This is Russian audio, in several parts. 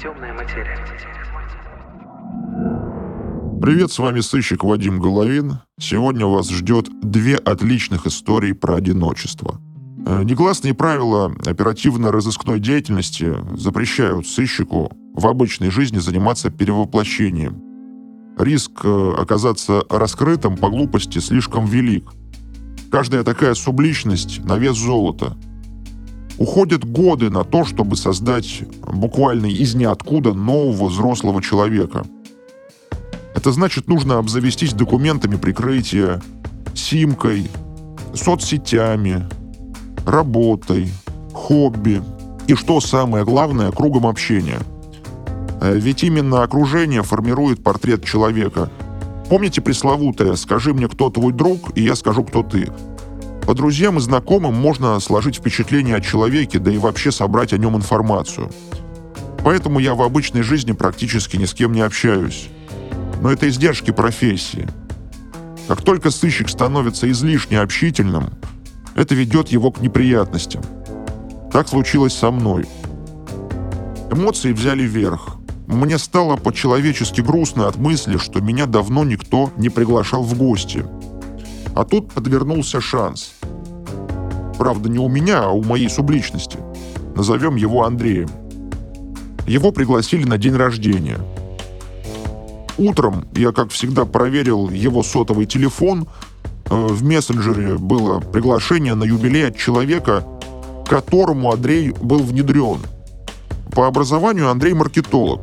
Темная материя. Привет, с вами сыщик Вадим Головин. Сегодня вас ждет две отличных истории про одиночество. Э, негласные правила оперативно-розыскной деятельности запрещают сыщику в обычной жизни заниматься перевоплощением. Риск э, оказаться раскрытым по глупости слишком велик. Каждая такая субличность на вес золота – Уходят годы на то, чтобы создать буквально из ниоткуда нового взрослого человека. Это значит, нужно обзавестись документами прикрытия, симкой, соцсетями, работой, хобби и, что самое главное, кругом общения. Э, ведь именно окружение формирует портрет человека. Помните пресловутое «скажи мне, кто твой друг, и я скажу, кто ты». По друзьям и знакомым можно сложить впечатление о человеке, да и вообще собрать о нем информацию. Поэтому я в обычной жизни практически ни с кем не общаюсь. Но это издержки профессии. Как только сыщик становится излишне общительным, это ведет его к неприятностям. Так случилось со мной. Эмоции взяли верх. Мне стало по-человечески грустно от мысли, что меня давно никто не приглашал в гости – а тут подвернулся шанс. Правда, не у меня, а у моей субличности. Назовем его Андреем. Его пригласили на день рождения. Утром я, как всегда, проверил его сотовый телефон. Э, в мессенджере было приглашение на юбилей от человека, которому Андрей был внедрен. По образованию Андрей маркетолог.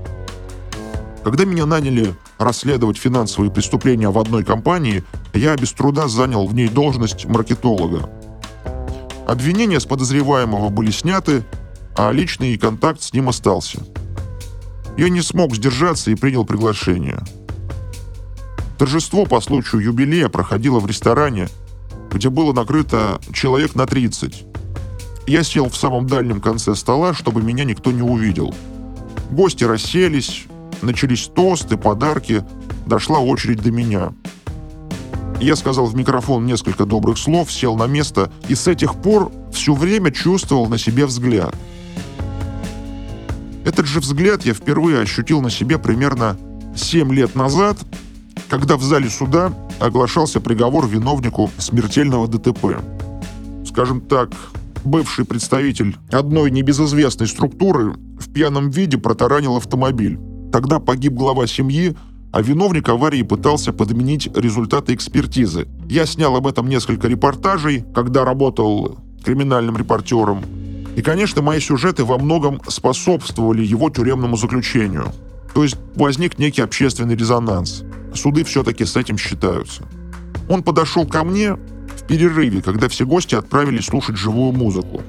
Когда меня наняли расследовать финансовые преступления в одной компании, я без труда занял в ней должность маркетолога. Обвинения с подозреваемого были сняты, а личный контакт с ним остался. Я не смог сдержаться и принял приглашение. Торжество по случаю юбилея проходило в ресторане, где было накрыто человек на 30. Я сел в самом дальнем конце стола, чтобы меня никто не увидел. Гости расселись, начались тосты, подарки, дошла очередь до меня. Я сказал в микрофон несколько добрых слов, сел на место и с этих пор все время чувствовал на себе взгляд. Этот же взгляд я впервые ощутил на себе примерно 7 лет назад, когда в зале суда оглашался приговор виновнику смертельного ДТП. Скажем так, бывший представитель одной небезызвестной структуры в пьяном виде протаранил автомобиль. Тогда погиб глава семьи, а виновник аварии пытался подменить результаты экспертизы. Я снял об этом несколько репортажей, когда работал криминальным репортером. И, конечно, мои сюжеты во многом способствовали его тюремному заключению. То есть возник некий общественный резонанс. Суды все-таки с этим считаются. Он подошел ко мне в перерыве, когда все гости отправились слушать живую музыку.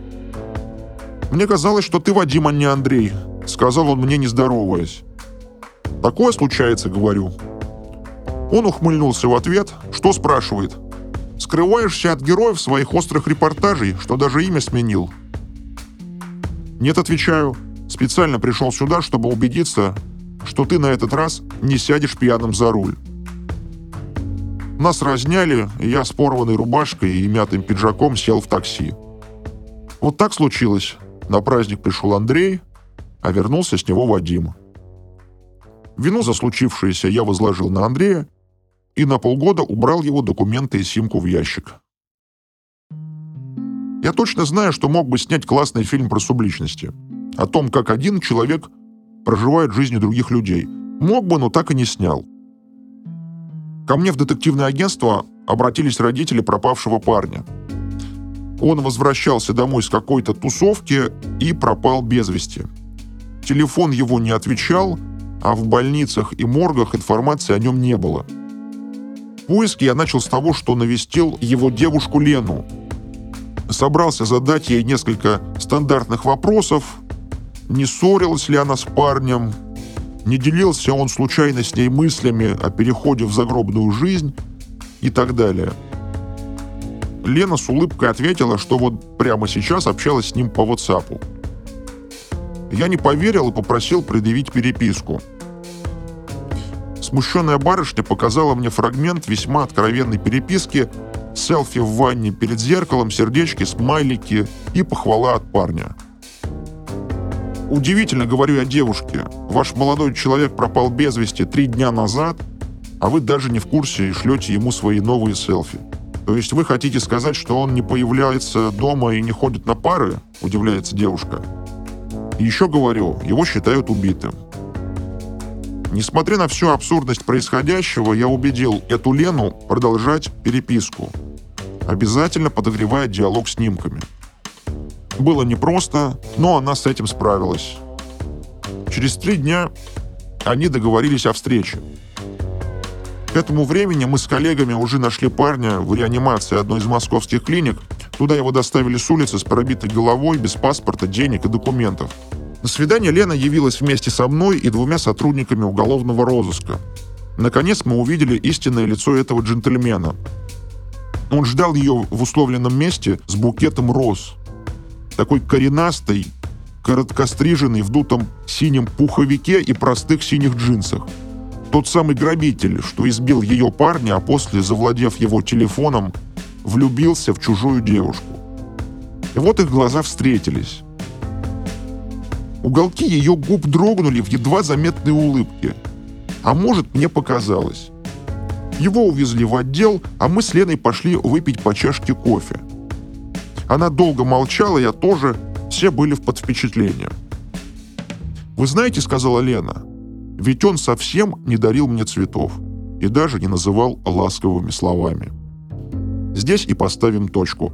«Мне казалось, что ты Вадим, а не Андрей», — сказал он мне, не здороваясь. Такое случается, говорю. Он ухмыльнулся в ответ, что спрашивает. Скрываешься от героев своих острых репортажей, что даже имя сменил? Нет, отвечаю. Специально пришел сюда, чтобы убедиться, что ты на этот раз не сядешь пьяным за руль. Нас разняли, и я с порванной рубашкой и мятым пиджаком сел в такси. Вот так случилось. На праздник пришел Андрей, а вернулся с него Вадим. Вину за случившееся я возложил на Андрея и на полгода убрал его документы и симку в ящик. Я точно знаю, что мог бы снять классный фильм про субличности. О том, как один человек проживает жизни других людей. Мог бы, но так и не снял. Ко мне в детективное агентство обратились родители пропавшего парня. Он возвращался домой с какой-то тусовки и пропал без вести. Телефон его не отвечал – а в больницах и моргах информации о нем не было. Поиски я начал с того, что навестил его девушку Лену. Собрался задать ей несколько стандартных вопросов, не ссорилась ли она с парнем, не делился он случайно с ней мыслями о переходе в загробную жизнь и так далее. Лена с улыбкой ответила, что вот прямо сейчас общалась с ним по WhatsApp. Я не поверил и попросил предъявить переписку. Смущенная барышня показала мне фрагмент весьма откровенной переписки, селфи в ванне перед зеркалом, сердечки, смайлики и похвала от парня. Удивительно, говорю я девушке, ваш молодой человек пропал без вести три дня назад, а вы даже не в курсе и шлете ему свои новые селфи. То есть вы хотите сказать, что он не появляется дома и не ходит на пары? Удивляется девушка. Еще говорю, его считают убитым. Несмотря на всю абсурдность происходящего, я убедил эту Лену продолжать переписку, обязательно подогревая диалог снимками. Было непросто, но она с этим справилась. Через три дня они договорились о встрече. К этому времени мы с коллегами уже нашли парня в реанимации одной из московских клиник. Туда его доставили с улицы с пробитой головой, без паспорта, денег и документов. На свидание Лена явилась вместе со мной и двумя сотрудниками уголовного розыска. Наконец мы увидели истинное лицо этого джентльмена. Он ждал ее в условленном месте с букетом роз. Такой коренастый, короткостриженный, в дутом синем пуховике и простых синих джинсах – тот самый грабитель, что избил ее парня, а после, завладев его телефоном, влюбился в чужую девушку. И вот их глаза встретились. Уголки ее губ дрогнули в едва заметной улыбке. А может, мне показалось. Его увезли в отдел, а мы с Леной пошли выпить по чашке кофе. Она долго молчала, я тоже, все были под впечатлением. «Вы знаете, — сказала Лена, ведь он совсем не дарил мне цветов и даже не называл ласковыми словами. Здесь и поставим точку.